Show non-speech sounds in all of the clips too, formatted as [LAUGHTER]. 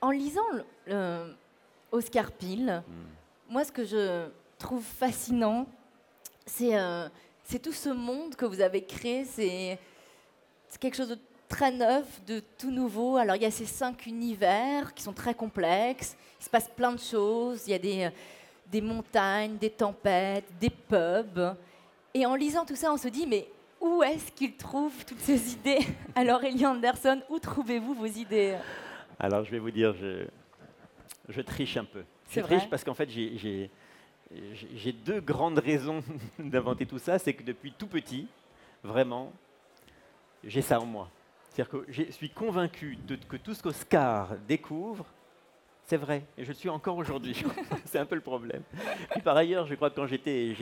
en lisant Oscar Pile, moi, ce que je trouve fascinant, c'est euh, c'est tout ce monde que vous avez créé. C'est quelque chose de très neuf, de tout nouveau. Alors, il y a ces cinq univers qui sont très complexes. Il se passe plein de choses. Il y a des, euh, des montagnes, des tempêtes, des pubs. Et en lisant tout ça, on se dit, mais où est-ce qu'il trouve toutes ces [LAUGHS] idées? Alors, Ellie Anderson, où trouvez-vous vos idées? Alors, je vais vous dire, je, je triche un peu. Je C'est triche vrai parce qu'en fait, j'ai- deux grandes raisons [LAUGHS] d'inventer tout ça. C'est que depuis tout petit, vraiment, j'ai ça en moi. C'est-à-dire que je suis convaincu de- que tout ce qu'Oscar découvre, c'est vrai. Et je le suis encore aujourd'hui. [LAUGHS] c'est un peu le problème. Puis par ailleurs, je crois que quand j'étais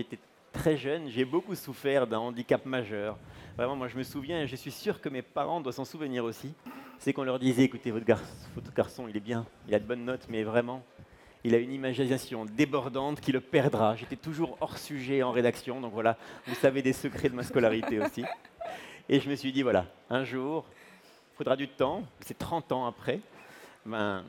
très jeune, j'ai beaucoup souffert d'un handicap majeur. Vraiment, moi, je me souviens, et je suis sûr que mes parents doivent s'en souvenir aussi, c'est qu'on leur disait, écoutez, votre, gar- votre garçon, il est bien, il a de bonnes notes, mais vraiment, il a une imagination débordante qui le perdra. J'étais toujours hors sujet en rédaction, donc voilà, vous savez des secrets de ma scolarité aussi. Et je me suis dit, voilà, un jour, il faudra du temps, c'est 30 ans après, ben,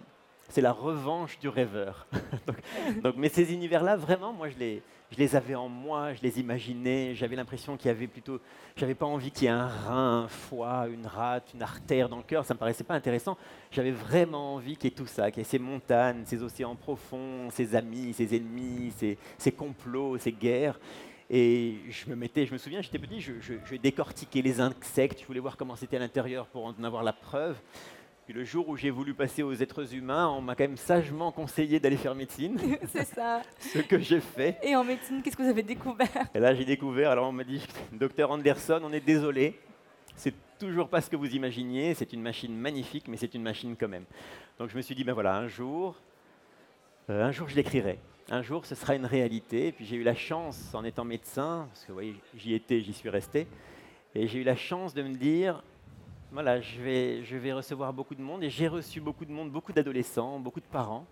c'est la revanche du rêveur. [LAUGHS] donc, donc- mais ces univers-là, vraiment, moi, je les, je les avais en moi, je les imaginais, j'avais l'impression qu'il y avait plutôt, j'avais pas envie qu'il y ait un rein, un foie, une rate, une artère dans le cœur, ça me paraissait pas intéressant. J'avais vraiment envie qu'il y ait tout ça, qu'il y ait ces montagnes, ces océans profonds, ces amis, ces ennemis, ces, complots, ces guerres. Et je me mettais, je me souviens, j'étais petit, je- je décortiquais les insectes, je voulais voir comment c'était à l'intérieur pour en avoir la preuve. Puis le jour où j'ai voulu passer aux êtres humains, on m'a quand même sagement conseillé d'aller faire médecine, [LAUGHS] C'est ça. [LAUGHS] ce que j'ai fait. Et en médecine, qu'est-ce que vous avez découvert? Et là, j'ai découvert, alors on m'a dit, [LAUGHS] docteur Anderson, on est désolé, c'est toujours pas ce que vous imaginiez, c'est une machine magnifique, mais c'est une machine quand même. Donc je me suis dit, ben voilà, un jour, euh, un jour je l'écrirai. Un jour, ce sera une réalité. Et puis j'ai eu la chance, en étant médecin, parce que vous voyez, j'y étais, j'y suis resté, et j'ai eu la chance de me dire, voilà, je vais, je vais recevoir beaucoup de monde, et j'ai reçu beaucoup de monde, beaucoup d'adolescents, beaucoup de parents,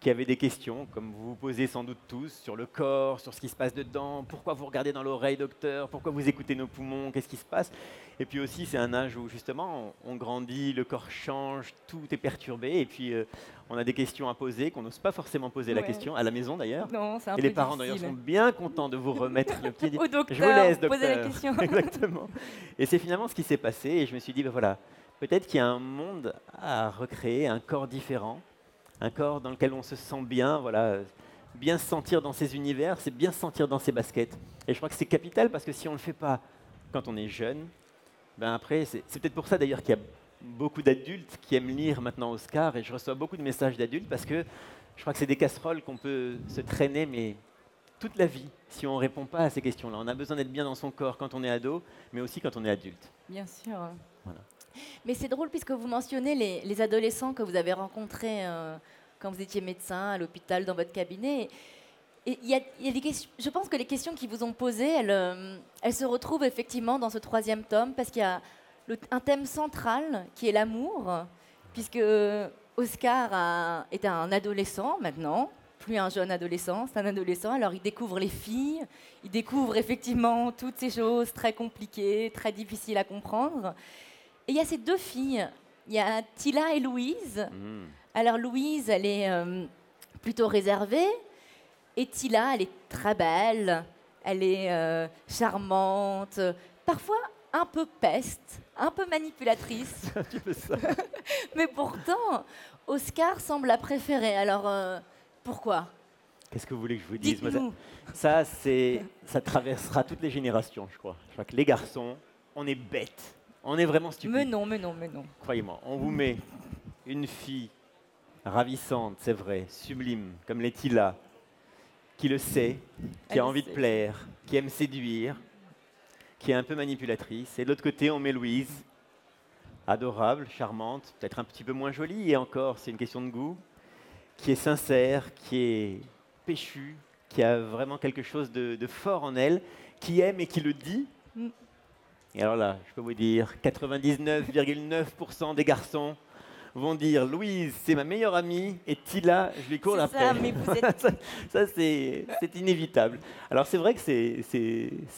qui avaient des questions, comme vous vous posez sans doute tous, sur le corps, sur ce qui se passe dedans, pourquoi vous regardez dans l'oreille, docteur, pourquoi vous écoutez nos poumons, qu'est-ce qui se passe? Et puis aussi, c'est un âge où justement, on, grandit, le corps change, tout est perturbé, et puis euh, on a des questions à poser qu'on n'ose pas forcément poser la question, à la maison d'ailleurs. Non, c'est un Et peu les parents d'ailleurs sont bien contents de vous remettre le pied. [LAUGHS] Au docteur, Je vous laisse, docteur. posez la question. [LAUGHS] Exactement. Et c'est finalement ce qui s'est passé. Et je me suis dit, ben voilà, peut-être qu'il y a un monde à recréer, un corps différent, un corps dans lequel on se sent bien. Voilà, bien se sentir dans ces univers, c'est bien se sentir dans ses baskets. Et je crois que c'est capital parce que si on ne le fait pas quand on est jeune, ben après, c'est c'est peut-être pour ça d'ailleurs qu'il y a beaucoup d'adultes qui aiment lire maintenant Oscar. Et je reçois beaucoup de messages d'adultes parce que je crois que c'est des casseroles qu'on peut se traîner, mais toute la vie, si on ne répond pas à ces questions-là. On a besoin d'être bien dans son corps quand on est ado, mais aussi quand on est adulte. Bien sûr. Voilà. Mais c'est drôle puisque vous mentionnez les, les adolescents que vous avez rencontrés euh, quand vous étiez médecin à l'hôpital dans votre cabinet. Et y a, je pense que les questions qu'ils vous ont posées, elles, euh, elles se retrouvent effectivement dans ce troisième tome parce qu'il y a un thème central qui est l'amour, puisque Oscar a- est un adolescent maintenant, plus un jeune adolescent, c'est un adolescent, alors il découvre les filles, il découvre effectivement toutes ces choses très compliquées, très difficiles à comprendre. Et il y a ces deux filles, il y a Tila et Louise. Mm. Alors Louise, elle est euh, plutôt réservée, et Tila, elle est très belle, elle est euh, charmante, parfois un peu peste, un peu manipulatrice, [LAUGHS] petit peu ça. [LAUGHS] mais pourtant, Oscar semble la préférer. Alors, euh, pourquoi? Qu'est-ce que vous voulez que je vous dise? Moi. Ça, ça traversera toutes les générations, je crois. Je crois que les garçons, on est bêtes. On est vraiment stupides. Mais non, mais non, mais non. Croyez-moi, on vous met une fille ravissante, c'est vrai, sublime, comme les Tila, qui le sait, qui Elle a envie de plaire, qui aime séduire, qui est un peu manipulatrice. Et de l'autre côté, on met Louise, adorable, charmante, peut-être un petit peu moins jolie, et encore, c'est une question de goût, qui est sincère, qui est péchue, qui a vraiment quelque chose de, de fort en elle, qui aime et qui le dit. Et alors là, je peux vous dire, 99,9% des garçons vont dire Louise, c'est ma meilleure amie, et Tila, je lui cours après. ça, mais vous [LAUGHS] êtes- ça, ça, c'est inévitable. Alors c'est vrai que c'est-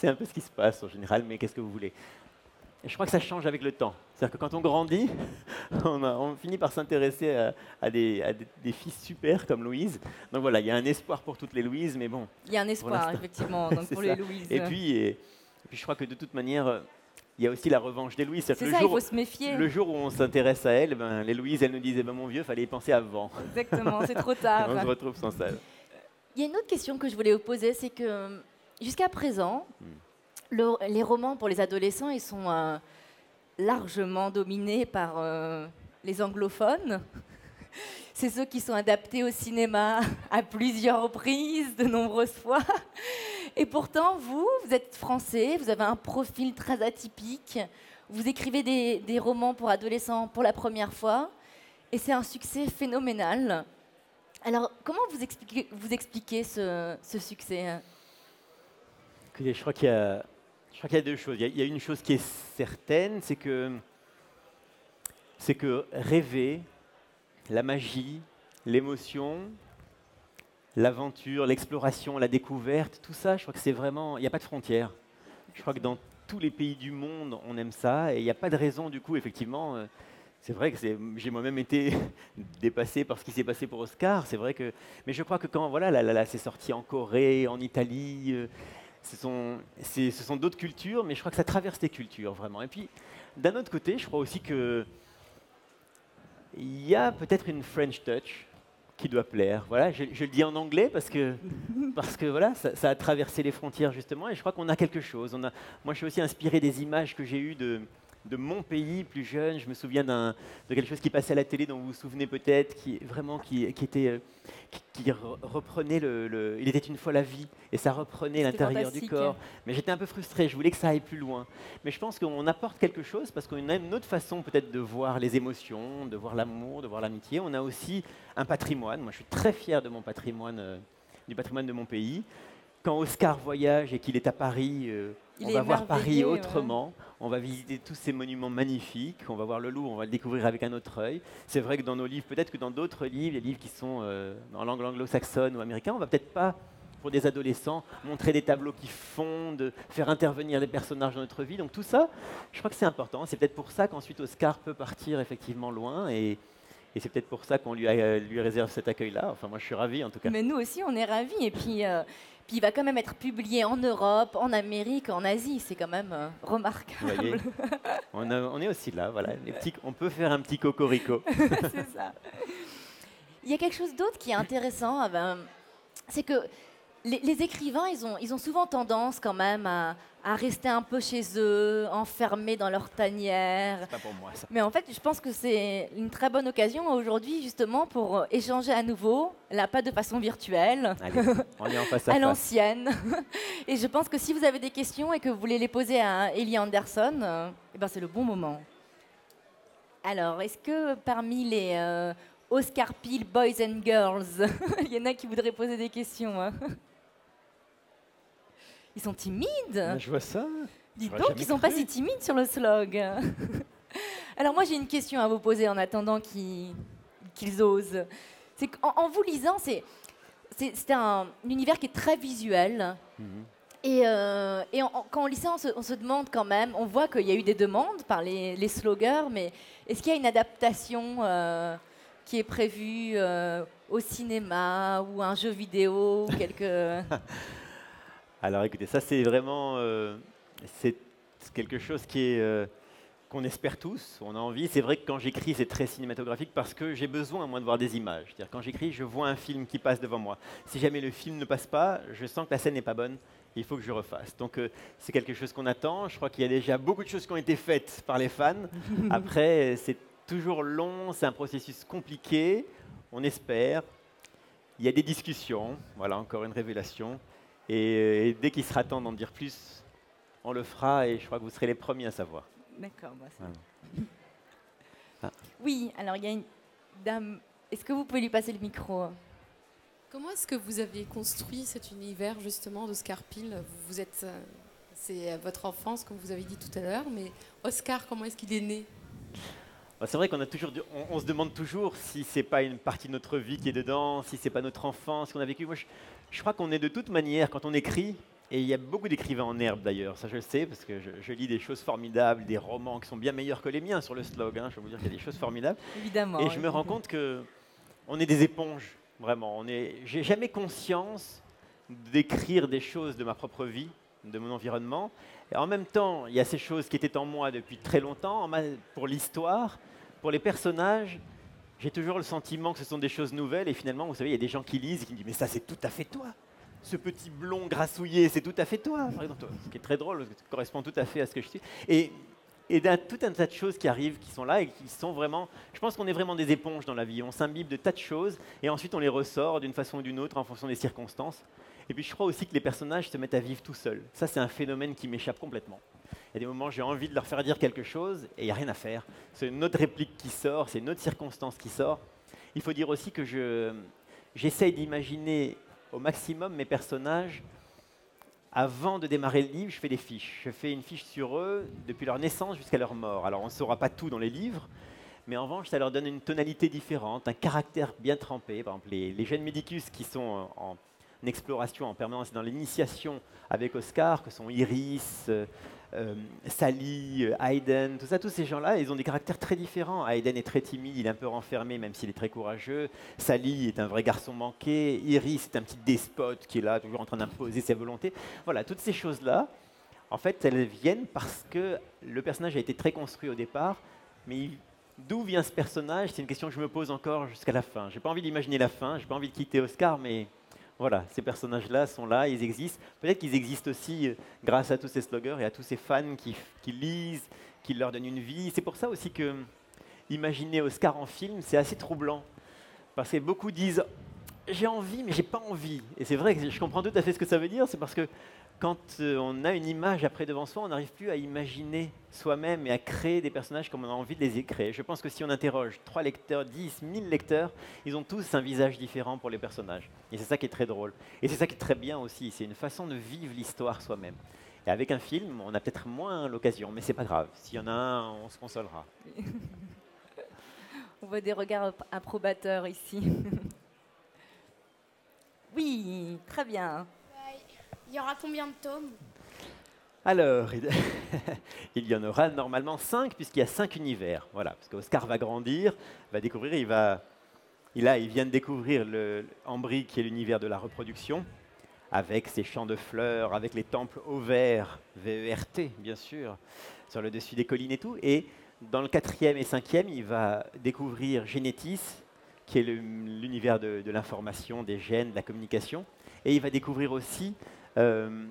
un peu ce qui se passe en général, mais qu'est-ce que vous voulez? Je crois que ça change avec le temps. C'est-à-dire que quand on grandit, [LAUGHS] on, finit par s'intéresser à, des, filles super comme Louise. Donc voilà, il y a un espoir pour toutes les Louises, mais bon. Il y a un espoir, effectivement, [LAUGHS] pour les Louises. Et puis, et, puis, je crois que de toute manière, il y a aussi la revanche des Louises. C'est ça, il faut se méfier. Le jour où on s'intéresse à elles, ben, les Louises, elles nous disaient ben, Mon vieux, fallait y penser avant. Exactement, c'est trop tard. on se retrouve sans ça. Il y a une autre question que je voulais vous poser, c'est que jusqu'à présent, hmm les romans pour les adolescents, ils sont euh, largement dominés par euh, les anglophones. [LAUGHS] C'est ceux qui sont adaptés au cinéma à plusieurs reprises, de nombreuses fois. Et pourtant, vous, vous êtes français, vous avez un profil très atypique. Vous écrivez des, romans pour adolescents pour la première fois. Et c'est un succès phénoménal. Alors, comment vous expliquez, ce, succès? Je crois qu'il y a je crois qu'il y a deux choses. Il y a, une chose qui est certaine, c'est que, c'est que rêver, la magie, l'émotion, l'aventure, l'exploration, la découverte, tout ça, je crois que c'est vraiment. Il n'y a pas de frontières. Je crois que dans tous les pays du monde, on aime ça. Et il n'y a pas de raison, du coup, effectivement. Euh, c'est vrai que j'ai moi-même été [LAUGHS] dépassé par ce qui s'est passé pour Oscar. C'est vrai que, mais je crois que quand voilà, là, là, c'est sorti en Corée, en Italie, euh, ce sont, ce sont d'autres cultures, mais je crois que ça traverse les cultures vraiment. Et puis, d'un autre côté, je crois aussi que il y a peut-être une French touch qui doit plaire. Voilà, je, le dis en anglais parce que, [LAUGHS] parce que voilà, ça, a traversé les frontières justement, et je crois qu'on a quelque chose. On a, moi, je suis aussi inspiré des images que j'ai eues de, de mon pays plus jeune. Je me souviens de quelque chose qui passait à la télé, dont vous vous souvenez peut-être, qui vraiment qui, était euh, qui, reprenait le, Il était une fois la vie et ça reprenait l'intérieur du corps. Mais j'étais un peu frustré. Je voulais que ça aille plus loin. Mais je pense qu'on apporte quelque chose parce qu'on a une autre façon peut-être de voir les émotions, de voir l'amour, de voir l'amitié. On a aussi un patrimoine. Moi, je suis très fier de mon patrimoine, euh, du patrimoine de mon pays. Quand Oscar voyage et qu'il est à Paris. Euh, on va voir Paris autrement, on va visiter tous ces monuments magnifiques, on va voir le Louvre, on va le découvrir avec un autre œil. C'est vrai que dans nos livres, peut-être que dans d'autres livres, les livres qui sont euh, en langue anglo-saxonne ou américaine, on va peut-être pas pour des adolescents, montrer des tableaux qui fondent, faire intervenir les personnages dans notre vie. Donc tout ça, je crois que c'est important. C'est peut-être pour ça qu'ensuite Oscar peut partir effectivement loin et, c'est peut-être pour ça qu'on lui, lui réserve cet accueil-là. Enfin, moi, je suis ravi en tout cas. Mais nous aussi, on est ravis. Et puis, euh, il va quand même être publié en Europe, en Amérique, en Asie. C'est quand même euh, remarquable. on, est aussi là, voilà. [LAUGHS] Les petits, on peut faire un petit cocorico. [LAUGHS] c'est ça. Il y a quelque chose d'autre qui est intéressant. Ah ben, c'est que les, écrivains, ils ont, ils ont souvent tendance quand même à, à rester un peu chez eux, enfermés dans leur tanière. Pas pour moi, ça. Mais en fait, je pense que c'est une très bonne occasion aujourd'hui, justement, pour échanger à nouveau, là, pas de façon virtuelle, on est en face à, [LAUGHS] à l'ancienne. [LAUGHS] Et je pense que si vous avez des questions et que vous voulez les poser à Ellie Anderson, euh, eh ben, c'est le bon moment. Alors, est-ce que parmi les euh, Oscar Peel Boys and Girls, [LAUGHS] il y en a qui voudraient poser des questions hein? Ils sont timides. je vois ça. Dis donc, ils sont pas si timides sur le slog. [LAUGHS] Alors moi, j'ai une question à vous poser en attendant qu'ils osent. C'est qu'en vous lisant, c'est c'est un, univers qui est très visuel. Mhm. Et, euh, et quand on lit ça, on se, demande quand même, on voit qu'il y a eu des demandes par les, les sloggers, mais est-ce qu'il y a une adaptation euh, qui est prévue euh, au cinéma ou un jeu vidéo ou quelque... [LAUGHS] Alors écoutez, ça c'est vraiment euh, c'est quelque chose qui est euh, qu'on espère tous, on a envie. C'est vrai que quand j'écris, c'est très cinématographique parce que j'ai besoin, moi, de voir des images. -dire, quand j'écris, je vois un film qui passe devant moi. Si jamais le film ne passe pas, je sens que la scène n'est pas bonne, il faut que je refasse. Donc euh, c'est quelque chose qu'on attend. Je crois qu'il y a déjà beaucoup de choses qui ont été faites par les fans. [LAUGHS] Après, c'est toujours long, c'est un processus compliqué, on espère. Il y a des discussions, voilà encore une révélation. Euh, et, dès qu'il sera temps d'en dire plus, on le fera et je crois que vous serez les premiers à savoir. D'accord. Ah. Oui, alors il y a une dame. Est-ce que vous pouvez lui passer le micro? Comment est-ce que vous avez construit cet univers justement d'Oscar Peel Vous êtes, euh, c'est votre enfance, comme vous avez dit tout à l'heure, mais Oscar, comment est-ce qu'il est né? Bah, c'est vrai qu'on a toujours, on, se demande toujours si c'est pas une partie de notre vie qui est dedans, si c'est pas notre enfance qu'on a vécu. Moi, je, crois qu'on est de toute manière, quand on écrit, Et il y a beaucoup d'écrivains en herbe d'ailleurs, ça je le sais, parce que je, lis des choses formidables, des romans qui sont bien meilleurs que les miens sur le slog. Hein. je peux vous dire qu'il y a des choses formidables. Évidemment. Et je me rends compte que on est des éponges, vraiment. On est, j'ai jamais conscience d'écrire des choses de ma propre vie, de mon environnement. Et en même temps, il y a ces choses qui étaient en moi depuis très longtemps, pour l'histoire, pour les personnages. J'ai toujours le sentiment que ce sont des choses nouvelles et finalement, vous savez, il y a des gens qui lisent et qui me disent Mais ça, c'est tout à fait toi ce petit blond grassouillé, c'est tout à fait toi. Ce qui est très drôle, ça correspond tout à fait à ce que je suis. Et, et d'un tout un tas de choses qui arrivent, qui sont là et qui sont vraiment. Je pense qu'on est vraiment des éponges dans la vie. On s'imbibe de tas de choses et ensuite on les ressort d'une façon ou d'une autre en fonction des circonstances. Et puis je crois aussi que les personnages se mettent à vivre tout seuls. Ça, c'est un phénomène qui m'échappe complètement. Il y a des moments où j'ai envie de leur faire dire quelque chose et il n'y a rien à faire. C'est une autre réplique qui sort, c'est une autre circonstance qui sort. Il faut dire aussi que je, j'essaye d'imaginer au maximum mes personnages. Avant de démarrer le livre, je fais des fiches. Je fais une fiche sur eux depuis leur naissance jusqu'à leur mort. Alors on ne saura pas tout dans les livres, mais en revanche, ça leur donne une tonalité différente, un caractère bien trempé. Par exemple, les, les jeunes médicus qui sont en, exploration en permanence dans l'initiation avec Oscar, que sont Iris, euh, euh, Sally, euh, Hayden, tout ça, tous ces gens-là, ils ont des caractères très différents. Hayden est très timide, il est un peu renfermé, même s'il est très courageux. Sally est un vrai garçon manqué. Iris est un petit despote qui est là, toujours en train d'imposer ses volontés. Voilà, toutes ces choses-là, en fait, elles viennent parce que le personnage a été très construit au départ, mais d'où vient ce personnage? C'est une question que je me pose encore jusqu'à la fin. J'ai pas envie d'imaginer la fin, j'ai pas envie de quitter Oscar, mais voilà, ces personnages-là sont là, ils existent. Peut-être qu'ils existent aussi euh, grâce à tous ces sloggers et à tous ces fans qui, lisent, qui leur donnent une vie. C'est pour ça aussi que imaginer Oscar en film, c'est assez troublant. Parce que beaucoup disent j'ai envie, mais j'ai pas envie. Et c'est vrai que je comprends tout à fait ce que ça veut dire. C'est parce que quand euh, on a une image après devant soi, on n'arrive plus à imaginer soi-même et à créer des personnages comme on a envie de les créer. Je pense que si on interroge trois lecteurs, 10, 1000 lecteurs, ils ont tous un visage différent pour les personnages. Et c'est ça qui est très drôle. Et c'est ça qui est très bien aussi. C'est une façon de vivre l'histoire soi-même. Et avec un film, on a peut-être moins l'occasion, mais c'est pas grave. S'il y en a un, on se consolera. [LAUGHS] on voit des regards approbateurs ici. [LAUGHS] oui, très bien. Il y aura combien de tomes? Alors, [LAUGHS] il y en aura normalement cinq, puisqu'il y a cinq univers. Voilà, parce qu'Oscar va grandir, va découvrir, il va. Il, a, il vient de découvrir le, Ambry, qui est l'univers de la reproduction, avec ses champs de fleurs, avec les temples ovaires, VERT, bien sûr, sur le dessus des collines et tout. Et dans le quatrième et cinquième, il va découvrir Génétis, qui est l'univers de, l'information, des gènes, de la communication. Et il va découvrir aussi euh,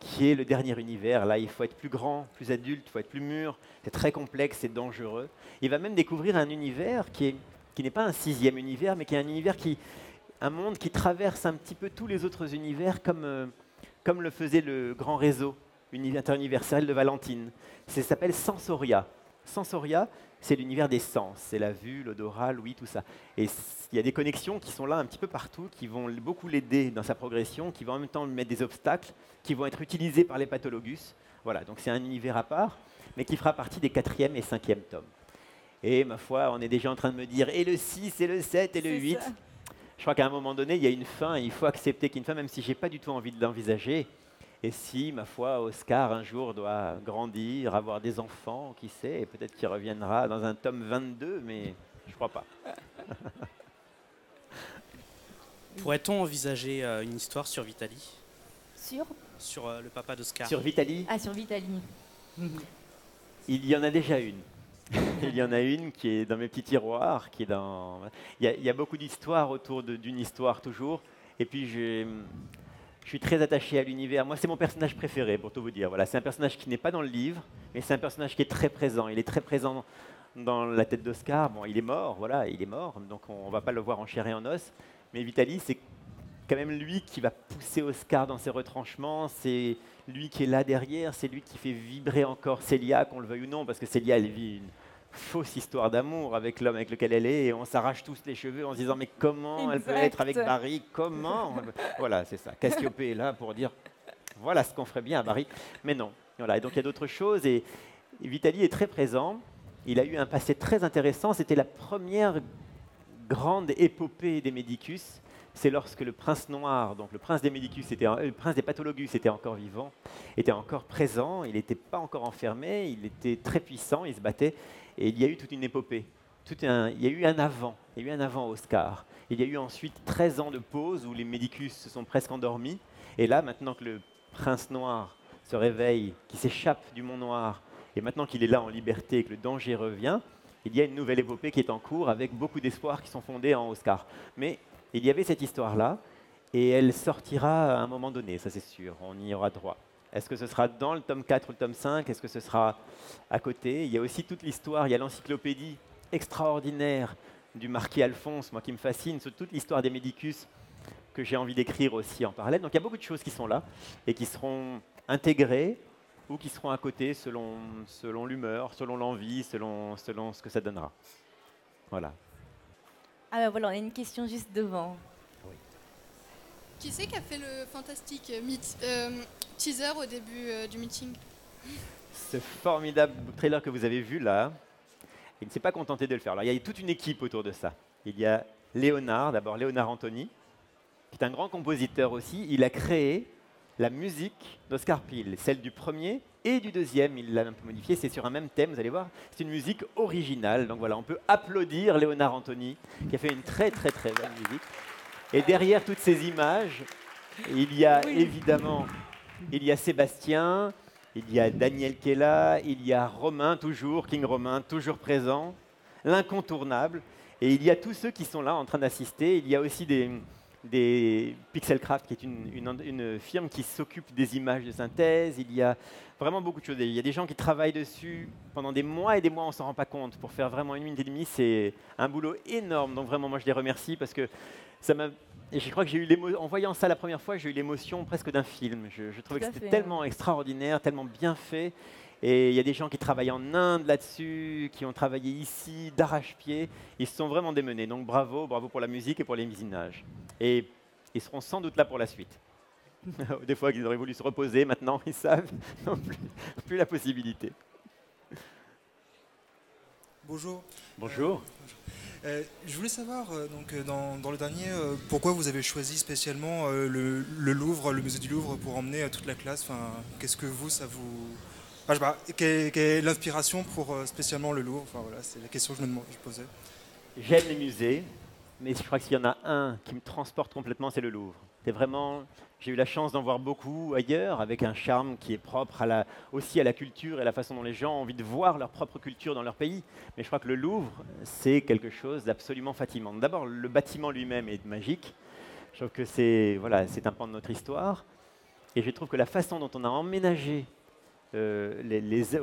qui est le dernier univers. Là, il faut être plus grand, plus adulte, il faut être plus mûr. C'est très complexe, c'est dangereux. Il va même découvrir un univers qui, n'est pas un sixième univers, mais qui est un univers qui, un monde qui traverse un petit peu tous les autres univers, comme, euh, comme le faisait le grand réseau interuniversel de Valentine. Ça s'appelle Sensoria. Sensoria, c'est l'univers des sens, c'est la vue, l'odorat, l'ouïe, tout ça. Et il y a des connexions qui sont là un petit peu partout, qui vont beaucoup l'aider dans sa progression, qui vont en même temps lui mettre des obstacles, qui vont être utilisés par les pathologus. Voilà, donc c'est un univers à part, mais qui fera partie des quatrième et cinquième tomes. Et ma foi, on est déjà en train de me dire, et le 6, et le 7, et le 8. Je crois qu'à un moment donné, il y a une fin, et il faut accepter qu'il y a une fin, même si je n'ai pas du tout envie de l'envisager. Et si, ma foi, Oscar un jour doit grandir, avoir des enfants, qui sait, peut-être qu'il reviendra dans un tome 22, mais je crois pas. [LAUGHS] Pourrait-on envisager euh, une histoire sur Vitali Sur? Sur euh, le papa d'Oscar. Sur Vitali Ah, sur Vitali. Il y en a déjà une. [LAUGHS] il y en a une qui est dans mes petits tiroirs, qui est dans. Il y a, il y a beaucoup d'histoires autour d'une histoire toujours. Et puis j'ai je suis très attaché à l'univers. Moi, c'est mon personnage préféré, pour tout vous dire. Voilà, c'est un personnage qui n'est pas dans le livre, mais c'est un personnage qui est très présent. Il est très présent dans la tête d'Oscar. Bon, il est mort, voilà, il est mort, donc on ne va pas le voir en chair et en os. Mais Vitali, c'est quand même lui qui va pousser Oscar dans ses retranchements. C'est lui qui est là derrière. C'est lui qui fait vibrer encore Célia, qu'on le veuille ou non, parce que Célia, elle vit une fausse histoire d'amour avec l'homme avec lequel elle est et on s'arrache tous les cheveux en se disant mais comment elle peut être avec Barry Comment [LAUGHS] Voilà, c'est ça. Cassiopée est là pour dire voilà ce qu'on ferait bien à Barry. Mais non. Voilà. Et donc il y a d'autres choses et Vitali est très présent. Il a eu un passé très intéressant. C'était la première grande épopée des Médicus. c'est lorsque le prince noir, donc le prince des Médicus, était, le prince des Pathologus était encore vivant, était encore présent, il n'était pas encore enfermé, il était très puissant, il se battait, et il y a eu toute une épopée. Il y a eu un avant, il y a eu un avant Oscar. Il y a eu ensuite 13 ans de pause où les Médicus se sont presque endormis, et là, maintenant que le prince noir se réveille, qui s'échappe du Mont Noir, et maintenant qu'il est là en liberté et que le danger revient, il y a une nouvelle épopée qui est en cours avec beaucoup d'espoirs qui sont fondés en Oscar. Mais il y avait cette histoire-là, et elle sortira à un moment donné, ça c'est sûr, on y aura droit. Est-ce que ce sera dans le tome 4 ou le tome 5 Est-ce que ce sera à côté? Il y a aussi toute l'histoire, il y a l'encyclopédie extraordinaire du marquis Alphonse, moi qui me fascine, sur toute l'histoire des Médicus que j'ai envie d'écrire aussi en parallèle. Donc il y a beaucoup de choses qui sont là et qui seront intégrées ou qui seront à côté selon, l'humeur, selon l'envie, selon, selon ce que ça donnera. Voilà. Ah ben voilà, on a une question juste devant. Qui c'est qui a fait le fantastique euh, teaser au début euh, du meeting Ce formidable trailer que vous avez vu là, il ne s'est pas contenté de le faire. Alors, il y a toute une équipe autour de ça. Il y a Léonard, d'abord Léonard Anthony, qui est un grand compositeur aussi. Il a créé la musique d'Oscar Peel, celle du premier et du deuxième. Il l'a un peu modifiée, c'est sur un même thème, vous allez voir. C'est une musique originale. Donc voilà, on peut applaudir Léonard Anthony, qui a fait une très très très bonne musique. Et derrière toutes ces images, il y a évidemment il y a Sébastien, il y a Daniel là, il y a Romain toujours, King Romain toujours présent, l'incontournable. Et il y a tous ceux qui sont là en train d'assister. Il y a aussi des, des Pixelcraft, qui est une, une- une firme qui s'occupe des images de synthèse. Il y a vraiment beaucoup de choses. Il y a des gens qui travaillent dessus pendant des mois et des mois, on ne s'en rend pas compte. Pour faire vraiment une minute et demie, c'est un boulot énorme. Donc vraiment, moi, je les remercie parce que ça m'a... Et je crois que j'ai eu. En voyant ça la première fois, j'ai eu l'émotion presque d'un film. Je, je trouvais Tout que c'était tellement extraordinaire, tellement bien fait. Et il y a des gens qui travaillent en Inde là-dessus, qui ont travaillé ici d'arrache-pied. Ils se sont vraiment démenés. Donc bravo, bravo pour la musique et pour les musinages. Et ils seront sans doute là pour la suite. [LAUGHS] Des fois qu'ils auraient voulu se reposer, maintenant ils savent, [LAUGHS] non plus, plus la possibilité. Bonjour. Bonjour. Euh, je voulais savoir, euh, donc, euh, dans, dans le dernier, euh, pourquoi vous avez choisi spécialement euh, le, Louvre, le musée du Louvre, pour emmener euh, toute la classe? Enfin, Qu'est-ce que vous, ça vous. Quelle, est l'inspiration pour euh, spécialement le Louvre? Enfin, voilà, C'est la question que je me je posais. J'aime les musées, mais je crois que s'il y en a un qui me transporte complètement, c'est le Louvre. C'est vraiment, j'ai eu la chance d'en voir beaucoup ailleurs, avec un charme qui est propre aussi à la culture et à la façon dont les gens ont envie de voir leur propre culture dans leur pays. Mais je crois que le Louvre, c'est quelque chose d'absolument fatigant. D'abord, le bâtiment lui-même est magique. Je trouve que c'est voilà, un pan de notre histoire. Et je trouve que la façon dont on a emménagé euh, les, les,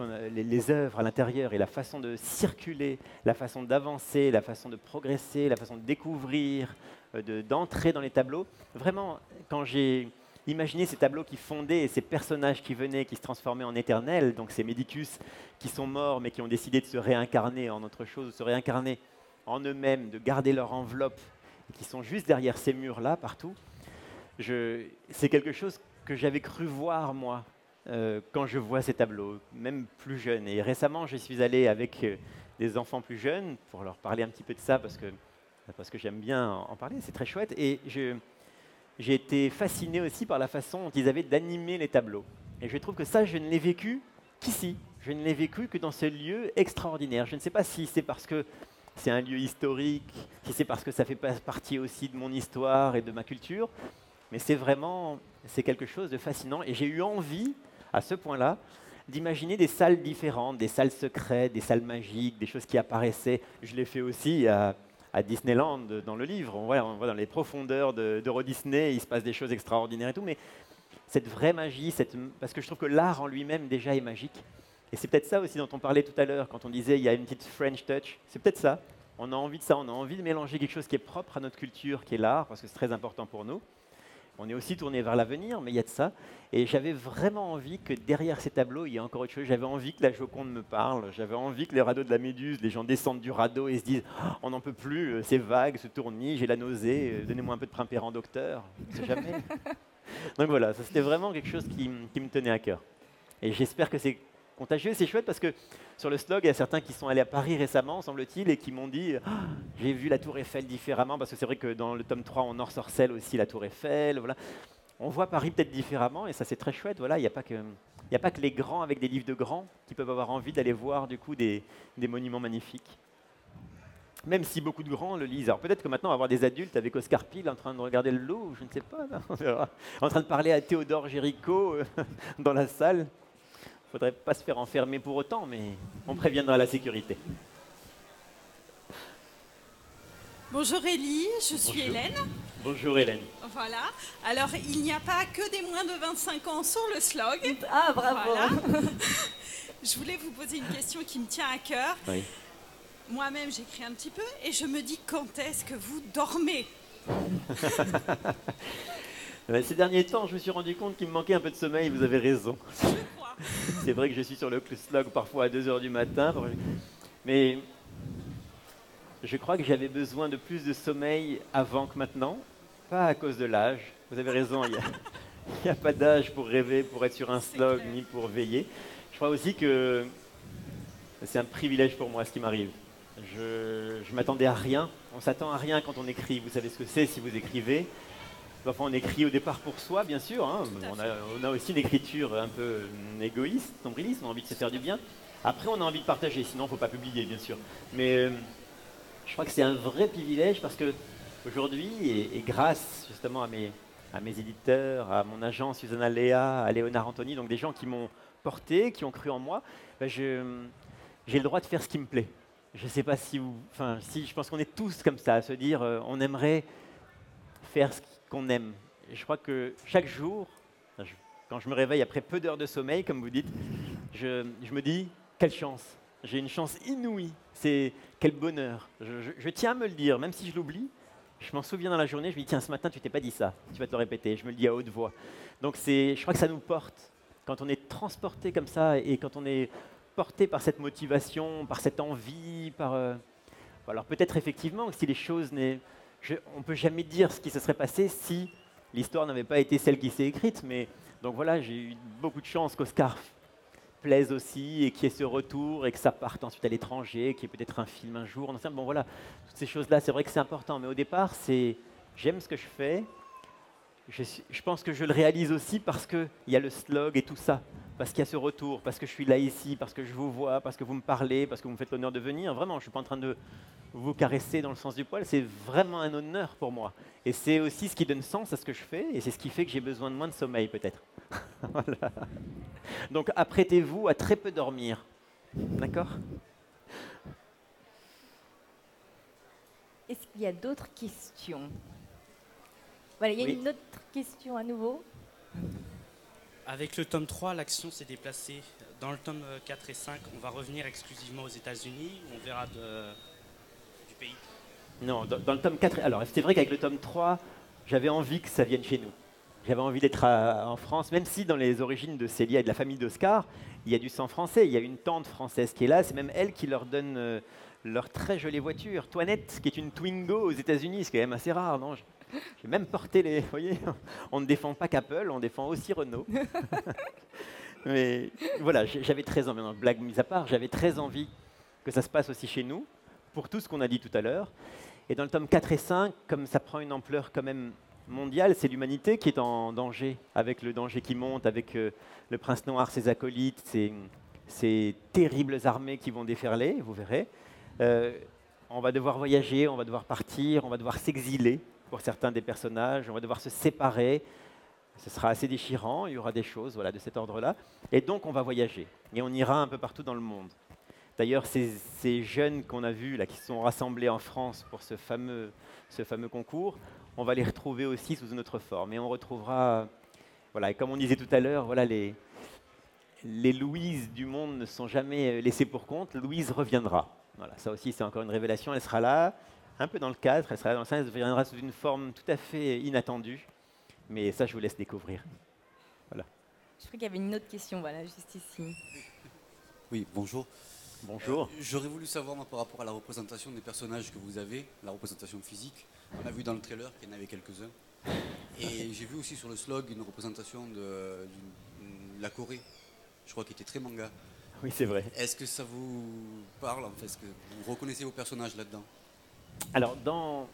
œuvres- à l'intérieur et la façon de circuler, la façon d'avancer, la façon de progresser, la façon de découvrir, euh, de- d'entrer dans les tableaux. Vraiment, quand j'ai imaginé ces tableaux qui fondaient et ces personnages qui venaient, qui se transformaient en éternels, donc ces Médicus qui sont morts mais qui ont décidé de se réincarner en autre chose, de se réincarner en eux-mêmes, de garder leur enveloppe, et qui sont juste derrière ces murs-là, partout, c'est quelque chose que j'avais cru voir, moi, euh, quand je vois ces tableaux, même plus jeunes. Et récemment, je suis allé avec euh, des enfants plus jeunes pour leur parler un petit peu de ça, parce que, parce que j'aime bien en parler, c'est très chouette. Et j'ai été fasciné aussi par la façon dont ils avaient d'animer les tableaux. Et je trouve que ça, je ne l'ai vécu qu'ici. Je ne l'ai vécu que dans ce lieu extraordinaire. Je ne sais pas si c'est parce que c'est un lieu historique, si c'est parce que ça fait partie aussi de mon histoire et de ma culture, mais c'est vraiment c'est quelque chose de fascinant. Et j'ai eu envie, à ce point-là, d'imaginer des salles différentes, des salles secrètes, des salles magiques, des choses qui apparaissaient. Je l'ai fait aussi à, Disneyland dans le livre. On voit, dans les profondeurs de- d'Euro Disney, il se passe des choses extraordinaires et tout, mais cette vraie magie, parce que je trouve que l'art en lui-même déjà est magique. Et c'est peut-être ça aussi dont on parlait tout à l'heure, quand on disait il y a une petite French touch. C'est peut-être ça. On a envie de ça, on a envie de mélanger quelque chose qui est propre à notre culture, qui est l'art, parce que c'est très important pour nous. On est aussi tourné vers l'avenir, mais il y a de ça. Et j'avais vraiment envie que derrière ces tableaux, il y ait encore autre chose. J'avais envie que la Joconde me parle. J'avais envie que les radeaux de la Méduse, les gens descendent du radeau et se disent Oh, on n'en peut plus, euh, c'est vague, ce tournis, j'ai la nausée, euh, donnez-moi un peu de primpérant docteur. On sait jamais. [LAUGHS] Donc voilà, ça c'était vraiment quelque chose qui, qui me tenait à cœur. Et j'espère que c'est contagieux. C'est chouette parce que sur le slog, il y a certains qui sont allés à Paris récemment, semble-t-il, et qui m'ont dit Ah, J'ai vu la Tour Eiffel différemment, parce que c'est vrai que dans le tome 3, on ensorcelle aussi la Tour Eiffel. Voilà. On voit Paris peut-être différemment, et ça, c'est très chouette. Voilà, il n'y a pas que. Les grands avec des livres de grands qui peuvent avoir envie d'aller voir du coup des, monuments magnifiques. Même si beaucoup de grands le lisent. Alors peut-être que maintenant on va avoir des adultes avec Oscar Pile en train de regarder le Louvre, je ne sais pas, [LAUGHS] en train de parler à Théodore Géricault euh, [LAUGHS] dans la salle. Il faudrait pas se faire enfermer pour autant, mais on préviendra la sécurité. Bonjour Élie, je suis Bonjour. Hélène. Bonjour Hélène. Voilà. Alors, il n'y a pas que des moins de 25 ans sur le slog. Ah, bravo. Voilà. [LAUGHS] je voulais vous poser une question qui me tient à cœur. Oui. Moi-même, j'écris un petit peu et je me dis quand est-ce que vous dormez? [LAUGHS] Ces derniers temps, je me suis rendu compte qu'il me manquait un peu de sommeil, vous avez raison. [LAUGHS] [LAUGHS] C'est vrai que je suis sur le slog parfois à 2h du matin, mais je crois que j'avais besoin de plus de sommeil avant que maintenant, pas à cause de l'âge. Vous avez raison, il n'y a, pas d'âge pour rêver, pour être sur un slog, ni pour veiller. Je crois aussi que c'est un privilège pour moi ce qui m'arrive. Je, je m'attendais à rien. On s'attend à rien quand on écrit. Vous savez ce que c'est si vous écrivez. Enfin, on écrit au départ pour soi, bien sûr. hein. On, a, on a aussi une écriture un peu hum, égoïste, nombriliste, on a envie de se faire du bien. Après, on a envie de partager, sinon il ne faut pas publier, bien sûr. Mais euh, je crois que c'est un vrai privilège parce que aujourd'hui, et, et grâce justement à mes, à mes éditeurs, à mon agent Susanna Léa, à Léonard Anthony, donc des gens qui m'ont porté, qui ont cru en moi, ben, je- j'ai le droit de faire ce qui me plaît. Je ne sais pas si vous. Enfin, si, je pense qu'on est tous comme ça, à se dire euh, on aimerait faire ce qu'on aime. Je crois que chaque jour, quand je me réveille après peu d'heures de sommeil, comme vous dites, je, me dis quelle chance. J'ai une chance inouïe. C'est quel bonheur. Je, tiens à me le dire, même si je l'oublie. Je m'en souviens dans la journée, je me dis tiens, ce matin, tu t'es pas dit ça. Tu vas te le répéter. Je me le dis à haute voix. Donc c'est, je crois que ça nous porte. Quand on est transporté comme ça et quand on est porté par cette motivation, par cette envie, par. euh, alors peut-être effectivement si les choses on peut jamais dire ce qui se serait passé si l'histoire n'avait pas été celle qui s'est écrite. Mais donc voilà, j'ai eu beaucoup de chance qu'Oscar plaise aussi et qu'il y ait ce retour et que ça parte ensuite à l'étranger, qu'il y ait peut-être un film un jour. Bon voilà, toutes ces choses-là, c'est vrai que c'est important. Mais au départ, c'est j'aime ce que je fais. Je, je pense que je le réalise aussi parce qu'il y a le slog et tout ça. Parce qu'il y a ce retour, parce que je suis là ici, parce que je vous vois, parce que vous me parlez, parce que vous me faites l'honneur de venir. Vraiment, je ne suis pas en train de vous caresser dans le sens du poil. C'est vraiment un honneur pour moi. Et c'est aussi ce qui donne sens à ce que je fais. Et c'est ce qui fait que j'ai besoin de moins de sommeil, peut-être. [LAUGHS] Voilà. Donc apprêtez-vous à très peu dormir. D'accord? Est-ce qu'il y a d'autres questions? Voilà, il y a Oui. une autre question à nouveau. Avec le tome 3, l'action s'est déplacée. Dans le tome euh, 4 et 5, on va revenir exclusivement aux États-Unis. On verra de- du pays. Non, dans, le tome 4. Alors, c'est vrai qu'avec le tome 3, j'avais envie que ça vienne chez nous. J'avais envie d'être à- en France, même si dans les origines de Célia et de la famille d'Oscar, il y a du sang français. Il y a une tante française qui est là. C'est même elle qui leur donne euh, leur très jolie voiture. Toinette, qui est une Twingo aux États-Unis. C'est quand même assez rare, non? J'ai même porté les. Vous voyez, on ne défend pas qu'Apple, on défend aussi Renault. [LAUGHS] Mais voilà, j'avais très envie, non, blague mise à part, j'avais très envie que ça se passe aussi chez nous, pour tout ce qu'on a dit tout à l'heure. Et dans le tome 4 et 5, comme ça prend une ampleur quand même mondiale, c'est l'humanité qui est en danger, avec le danger qui monte, avec euh, le prince noir, ses acolytes, ces, ces terribles armées qui vont déferler, vous verrez. Euh, on va devoir voyager, on va devoir partir, on va devoir s'exiler pour certains des personnages, on va devoir se séparer. Ce sera assez déchirant, il y aura des choses voilà, de cet ordre-là. Et donc on va voyager, et on ira un peu partout dans le monde. D'ailleurs, ces, jeunes qu'on a vus, là, qui se sont rassemblés en France pour ce fameux, concours, on va les retrouver aussi sous une autre forme. Et on retrouvera, voilà, comme on disait tout à l'heure, voilà, les, les Louises du monde ne sont jamais laissées pour compte. Louise reviendra. Voilà, ça aussi, c'est encore une révélation. Elle sera là, un peu dans le cadre, elle sera dans le sens, elle reviendra sous une forme tout à fait inattendue. Mais ça, je vous laisse découvrir. Je crois qu'il y avait une autre question, voilà, juste ici. Oui, bonjour. Bonjour. Euh, J'aurais voulu savoir moi, par rapport à la représentation des personnages que vous avez, la représentation physique. On a vu dans le trailer qu'il y en avait quelques-uns. Et [LAUGHS] j'ai vu aussi sur le slog une représentation de, la Corée, je crois, qui était très manga. Oui, c'est vrai. Est-ce que ça vous parle en fait Est-ce que vous reconnaissez vos personnages là-dedans? Alors, dans,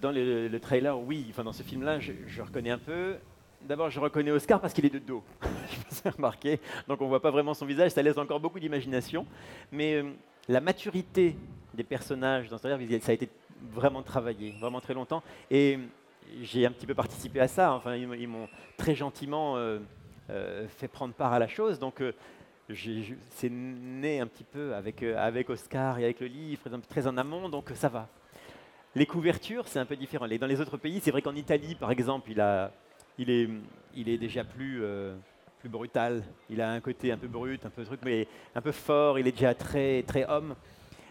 dans le, le trailer, oui, enfin, dans ce film-là, je, reconnais un peu. D'abord, je reconnais Oscar parce qu'il est de dos. [LAUGHS] je remarqué. Donc, on ne voit pas vraiment son visage, ça laisse encore beaucoup d'imagination. Mais euh, la maturité des personnages dans ce trailer, ça a été vraiment travaillé, vraiment très longtemps. Et j'ai un petit peu participé à ça. Enfin, ils, m'ont très gentiment euh, euh, fait prendre part à la chose. Donc, c'est né un petit peu avec, avec Oscar et avec le livre, très en- amont, donc ça va. Les couvertures, c'est un peu différent. Dans les autres pays, c'est vrai qu'en Italie, par exemple, il, est, déjà plus, euh, plus brutal. Il a un côté un peu brut, un peu truc, mais un peu fort. Il est déjà très, très homme,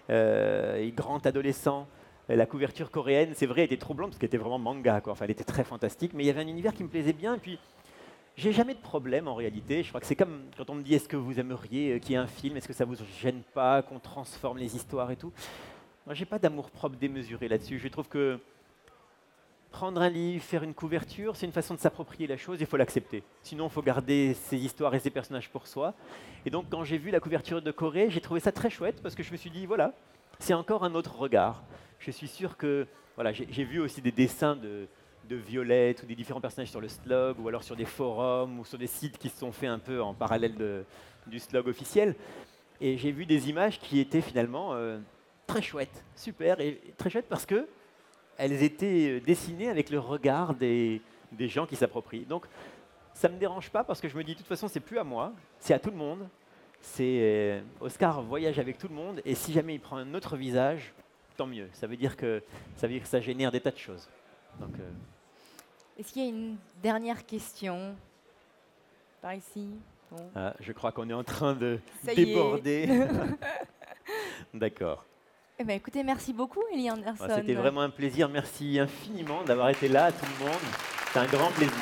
euh, grand adolescent. La couverture coréenne, c'est vrai, était troublante parce qu'elle était vraiment manga. Enfin, elle était très fantastique, mais il y avait un univers qui me plaisait bien. Et puis, j'ai jamais de problème en réalité. Je crois que c'est comme quand on me dit est-ce que vous aimeriez euh, qu'il y ait un film, est-ce que ça vous gêne pas qu'on transforme les histoires et tout? Moi, j'ai pas d'amour propre démesuré là-dessus. Je trouve que prendre un livre, faire une couverture, c'est une façon de s'approprier la chose, il faut l'accepter. Sinon, il faut garder ses histoires et ses personnages pour soi. Et donc, quand j'ai vu la couverture de Corée, j'ai trouvé ça très chouette parce que je me suis dit, voilà, c'est encore un autre regard. Je suis sûr que, voilà, j'ai vu aussi des dessins de, de Violette ou des différents personnages sur le slog ou alors sur des forums ou sur des sites qui se sont faits un peu en parallèle du slog officiel. Et j'ai vu des images qui étaient finalement euh, très chouettes, super, et très chouettes parce que elles étaient euh, dessinées avec le regard des, des gens qui s'approprient. Donc, ça ne me dérange pas parce que je me dis, de toute façon, c'est plus à moi, c'est à tout le monde. C'est euh, Oscar voyage avec tout le monde, et si jamais il prend un autre visage, tant mieux. Ça veut dire que ça, veut dire que ça génère des tas de choses. Donc, euh, Est-ce qu'il y a une dernière question Par ici? Ah, je crois qu'on est en train de Ça déborder. [LAUGHS] D'accord. Eh ben, écoutez, merci beaucoup, Elie Anderson. C'était vraiment un plaisir. Merci infiniment d'avoir été là, à tout le monde. C'est un grand plaisir.